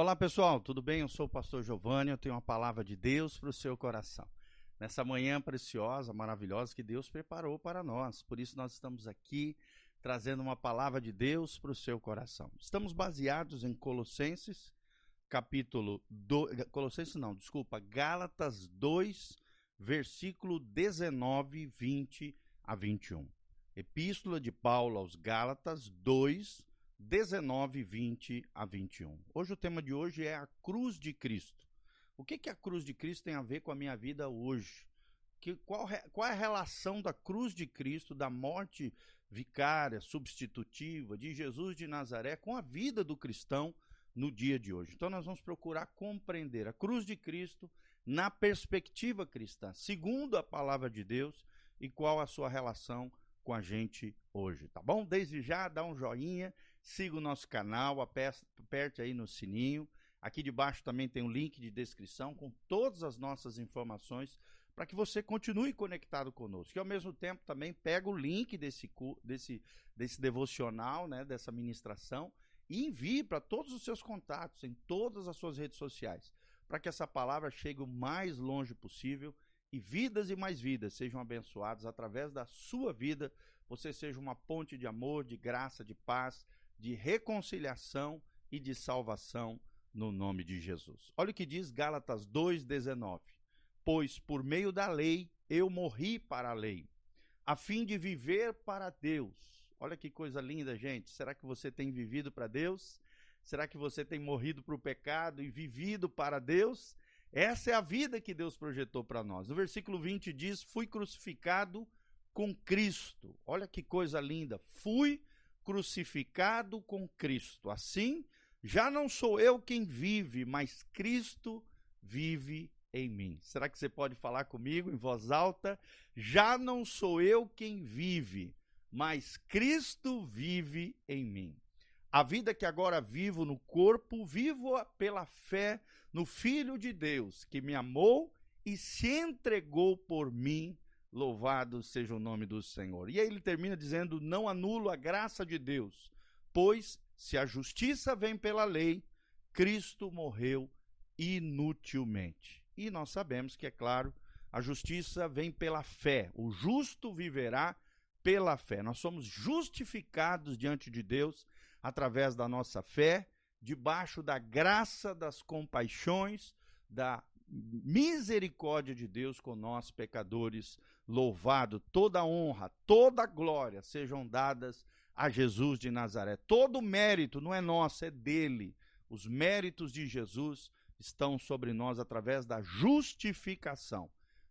Olá pessoal, tudo bem? Eu sou o pastor Giovanni, eu tenho uma palavra de Deus para o seu coração. Nessa manhã preciosa, maravilhosa que Deus preparou para nós. Por isso nós estamos aqui trazendo uma palavra de Deus para o seu coração. Estamos baseados em Colossenses, capítulo 2, Colossenses não, desculpa, Gálatas 2, versículo 19, 20 a 21. Epístola de Paulo aos Gálatas 2, 19, 20 a 21. Hoje o tema de hoje é a cruz de Cristo. O que, que a cruz de Cristo tem a ver com a minha vida hoje? Que, qual, qual é a relação da cruz de Cristo, da morte vicária, substitutiva de Jesus de Nazaré com a vida do cristão no dia de hoje? Então nós vamos procurar compreender a cruz de Cristo na perspectiva cristã, segundo a palavra de Deus e qual a sua relação com a gente hoje, tá bom? Desde já, dá um joinha siga o nosso canal, aperte aí no sininho. Aqui debaixo também tem um link de descrição com todas as nossas informações para que você continue conectado conosco. E ao mesmo tempo também pega o link desse, desse, desse devocional, né, dessa ministração, e envie para todos os seus contatos, em todas as suas redes sociais, para que essa palavra chegue o mais longe possível e vidas e mais vidas sejam abençoadas através da sua vida. Você seja uma ponte de amor, de graça, de paz de reconciliação e de salvação no nome de Jesus. Olha o que diz Gálatas 2,19: Pois por meio da lei eu morri para a lei, a fim de viver para Deus. Olha que coisa linda, gente. Será que você tem vivido para Deus? Será que você tem morrido para o pecado e vivido para Deus? Essa é a vida que Deus projetou para nós. No versículo 20 diz: Fui crucificado com Cristo. Olha que coisa linda. Fui crucificado com Cristo. Assim, já não sou eu quem vive, mas Cristo vive em mim. Será que você pode falar comigo em voz alta? Já não sou eu quem vive, mas Cristo vive em mim. A vida que agora vivo no corpo, vivo pela fé no Filho de Deus, que me amou e se entregou por mim Louvado seja o nome do Senhor. E aí ele termina dizendo: Não anulo a graça de Deus, pois se a justiça vem pela lei, Cristo morreu inutilmente. E nós sabemos que, é claro, a justiça vem pela fé. O justo viverá pela fé. Nós somos justificados diante de Deus através da nossa fé, debaixo da graça, das compaixões, da misericórdia de Deus com nós, pecadores. Louvado, toda honra, toda glória sejam dadas a Jesus de Nazaré. Todo mérito não é nosso, é dele. Os méritos de Jesus estão sobre nós através da justificação,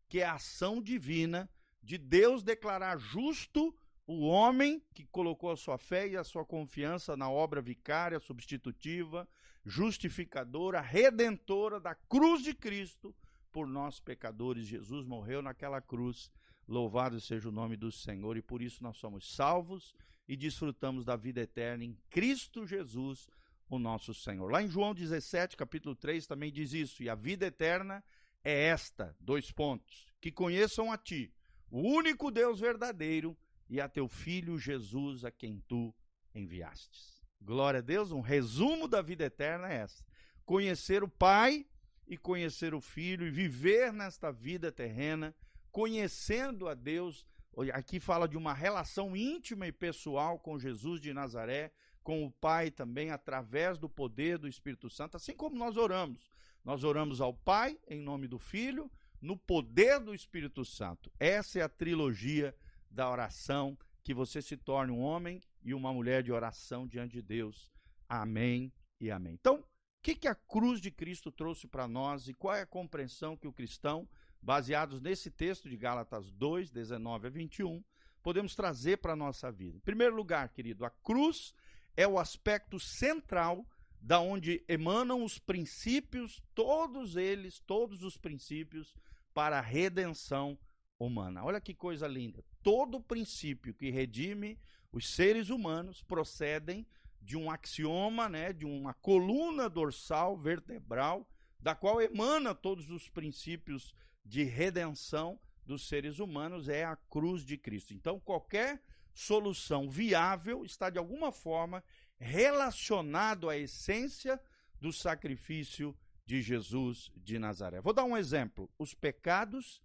que é a ação divina de Deus declarar justo o homem que colocou a sua fé e a sua confiança na obra vicária, substitutiva, justificadora, redentora da cruz de Cristo por nós pecadores. Jesus morreu naquela cruz. Louvado seja o nome do Senhor e por isso nós somos salvos e desfrutamos da vida eterna em Cristo Jesus, o nosso Senhor. Lá em João 17, capítulo 3, também diz isso. E a vida eterna é esta, dois pontos, que conheçam a ti, o único Deus verdadeiro, e a teu filho Jesus, a quem tu enviastes. Glória a Deus, um resumo da vida eterna é essa: conhecer o Pai e conhecer o Filho e viver nesta vida terrena, conhecendo a Deus. Aqui fala de uma relação íntima e pessoal com Jesus de Nazaré, com o Pai também, através do poder do Espírito Santo, assim como nós oramos. Nós oramos ao Pai, em nome do Filho, no poder do Espírito Santo. Essa é a trilogia da oração que você se torne um homem e uma mulher de oração diante de Deus. Amém e amém. Então, o que, que a cruz de Cristo trouxe para nós e qual é a compreensão que o cristão, baseados nesse texto de Gálatas 2, 19 a 21, podemos trazer para a nossa vida? Em primeiro lugar, querido, a cruz é o aspecto central da onde emanam os princípios, todos eles, todos os princípios para a redenção humana. Olha que coisa linda. Todo princípio que redime os seres humanos procedem de um axioma, né, de uma coluna dorsal vertebral, da qual emana todos os princípios de redenção dos seres humanos, é a cruz de Cristo. Então, qualquer solução viável está de alguma forma relacionado à essência do sacrifício de Jesus de Nazaré. Vou dar um exemplo. Os pecados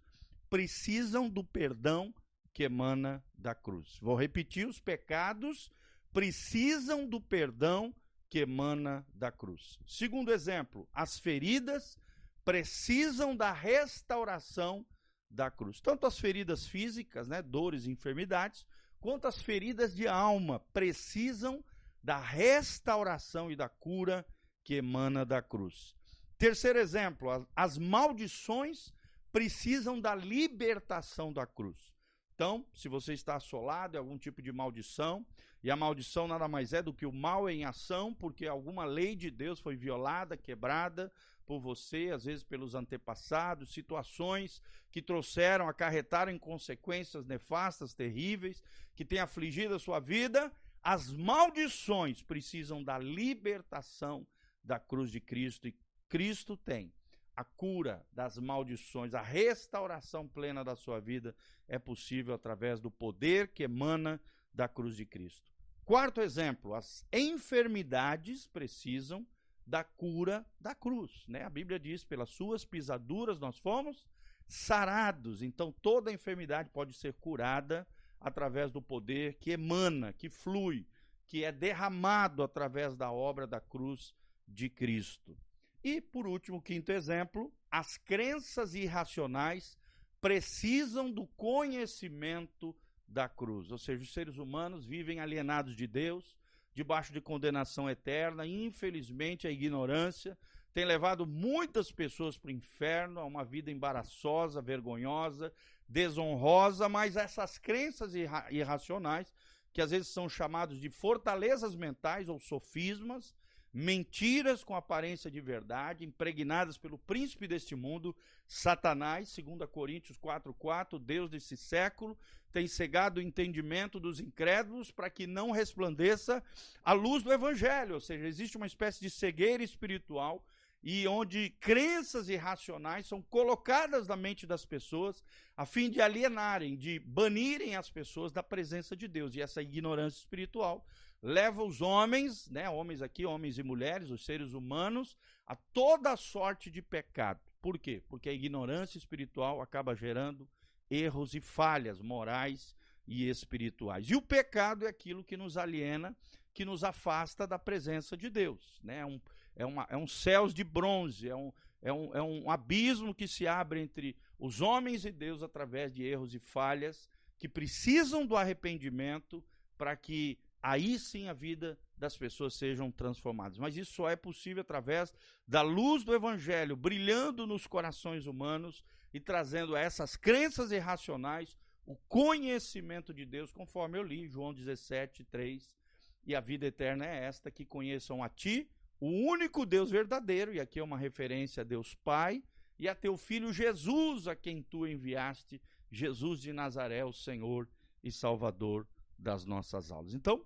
precisam do perdão que emana da cruz. Vou repetir: os pecados precisam do perdão que emana da cruz. Segundo exemplo, as feridas precisam da restauração da cruz. Tanto as feridas físicas, né, dores e enfermidades, quanto as feridas de alma precisam da restauração e da cura que emana da cruz. Terceiro exemplo, as maldições precisam da libertação da cruz. Então, se você está assolado em algum tipo de maldição, e a maldição nada mais é do que o mal em ação, porque alguma lei de Deus foi violada, quebrada por você, às vezes pelos antepassados, situações que trouxeram, acarretaram consequências nefastas, terríveis, que têm afligido a sua vida, as maldições precisam da libertação da cruz de Cristo, e Cristo tem a cura das maldições, a restauração plena da sua vida é possível através do poder que emana da cruz de Cristo. Quarto exemplo, as enfermidades precisam da cura da cruz, né? A Bíblia diz: "Pelas suas pisaduras nós fomos sarados". Então toda enfermidade pode ser curada através do poder que emana, que flui, que é derramado através da obra da cruz de Cristo. E, por último, quinto exemplo, as crenças irracionais precisam do conhecimento da cruz. Ou seja, os seres humanos vivem alienados de Deus, debaixo de condenação eterna. Infelizmente, a ignorância tem levado muitas pessoas para o inferno, a uma vida embaraçosa, vergonhosa, desonrosa, mas essas crenças irra irracionais, que às vezes são chamados de fortalezas mentais ou sofismas, mentiras com aparência de verdade, impregnadas pelo príncipe deste mundo, Satanás, segundo Coríntios 4:4, Deus desse século, tem cegado o entendimento dos incrédulos para que não resplandeça a luz do evangelho, ou seja, existe uma espécie de cegueira espiritual e onde crenças irracionais são colocadas na mente das pessoas a fim de alienarem, de banirem as pessoas da presença de Deus. E essa ignorância espiritual leva os homens, né, homens aqui, homens e mulheres, os seres humanos, a toda sorte de pecado. Por quê? Porque a ignorância espiritual acaba gerando erros e falhas morais e espirituais. E o pecado é aquilo que nos aliena, que nos afasta da presença de Deus. Né? É, um, é, uma, é um céus de bronze, é um, é, um, é um abismo que se abre entre os homens e Deus através de erros e falhas que precisam do arrependimento para que aí sim a vida das pessoas sejam transformadas. Mas isso só é possível através da luz do Evangelho brilhando nos corações humanos e trazendo a essas crenças irracionais o conhecimento de Deus, conforme eu li, João 17, 3. E a vida eterna é esta: que conheçam a Ti, o único Deus verdadeiro, e aqui é uma referência a Deus Pai, e a Teu Filho Jesus, a quem Tu enviaste, Jesus de Nazaré, o Senhor e Salvador das nossas almas. Então,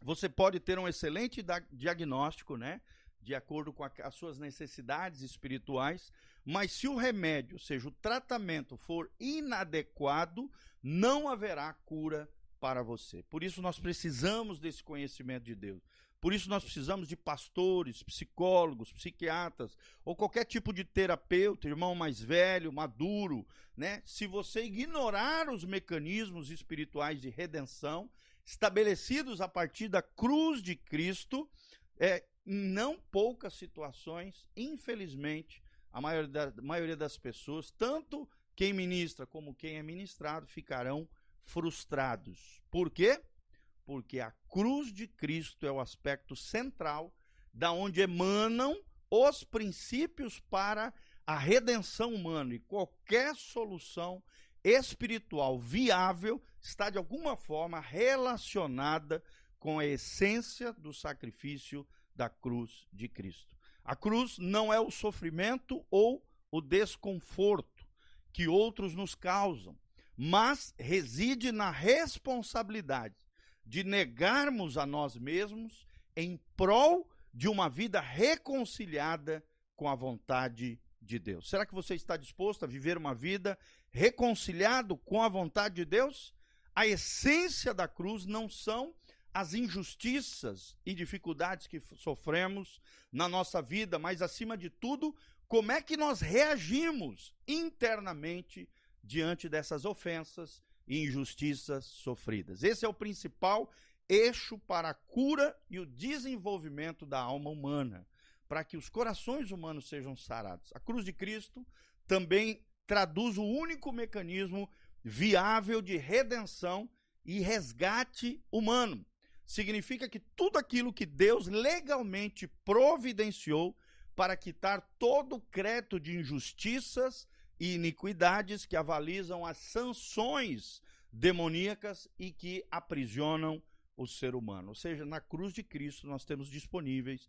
você pode ter um excelente diagnóstico, né? De acordo com a, as suas necessidades espirituais, mas se o remédio, ou seja, o tratamento for inadequado, não haverá cura para você. Por isso nós precisamos desse conhecimento de Deus. Por isso nós precisamos de pastores, psicólogos, psiquiatras ou qualquer tipo de terapeuta, irmão mais velho, maduro, né? Se você ignorar os mecanismos espirituais de redenção, estabelecidos a partir da cruz de Cristo, é, em não poucas situações, infelizmente, a maioria, da, a maioria das pessoas, tanto quem ministra como quem é ministrado, ficarão frustrados. Por quê? Porque a cruz de Cristo é o aspecto central da onde emanam os princípios para a redenção humana e qualquer solução espiritual viável está de alguma forma relacionada com a essência do sacrifício da cruz de Cristo. A cruz não é o sofrimento ou o desconforto que outros nos causam, mas reside na responsabilidade de negarmos a nós mesmos em prol de uma vida reconciliada com a vontade de Deus. Será que você está disposto a viver uma vida reconciliado com a vontade de Deus? A essência da cruz não são as injustiças e dificuldades que sofremos na nossa vida, mas acima de tudo, como é que nós reagimos internamente diante dessas ofensas e injustiças sofridas. Esse é o principal eixo para a cura e o desenvolvimento da alma humana, para que os corações humanos sejam sarados. A cruz de Cristo também traduz o único mecanismo viável de redenção e resgate humano. Significa que tudo aquilo que Deus legalmente providenciou para quitar todo o crédito de injustiças e iniquidades que avalizam as sanções demoníacas e que aprisionam o ser humano. Ou seja, na cruz de Cristo nós temos disponíveis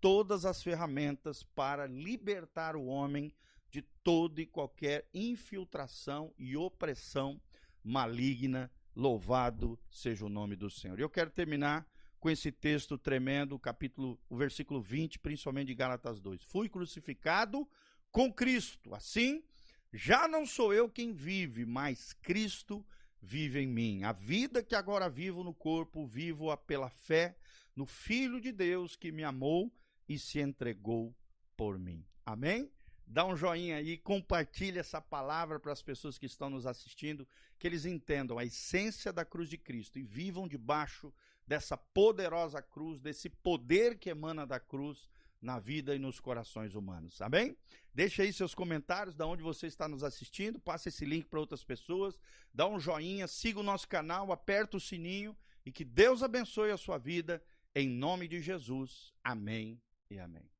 todas as ferramentas para libertar o homem de toda e qualquer infiltração e opressão maligna. Louvado seja o nome do Senhor. Eu quero terminar com esse texto tremendo, capítulo, o versículo 20, principalmente de Gálatas 2. Fui crucificado com Cristo. Assim, já não sou eu quem vive, mas Cristo vive em mim. A vida que agora vivo no corpo, vivo-a pela fé no Filho de Deus que me amou e se entregou por mim. Amém? Dá um joinha aí, compartilha essa palavra para as pessoas que estão nos assistindo, que eles entendam a essência da cruz de Cristo e vivam debaixo dessa poderosa cruz, desse poder que emana da cruz na vida e nos corações humanos. Amém? Deixe aí seus comentários, da onde você está nos assistindo, passe esse link para outras pessoas, dá um joinha, siga o nosso canal, aperta o sininho e que Deus abençoe a sua vida em nome de Jesus. Amém e amém.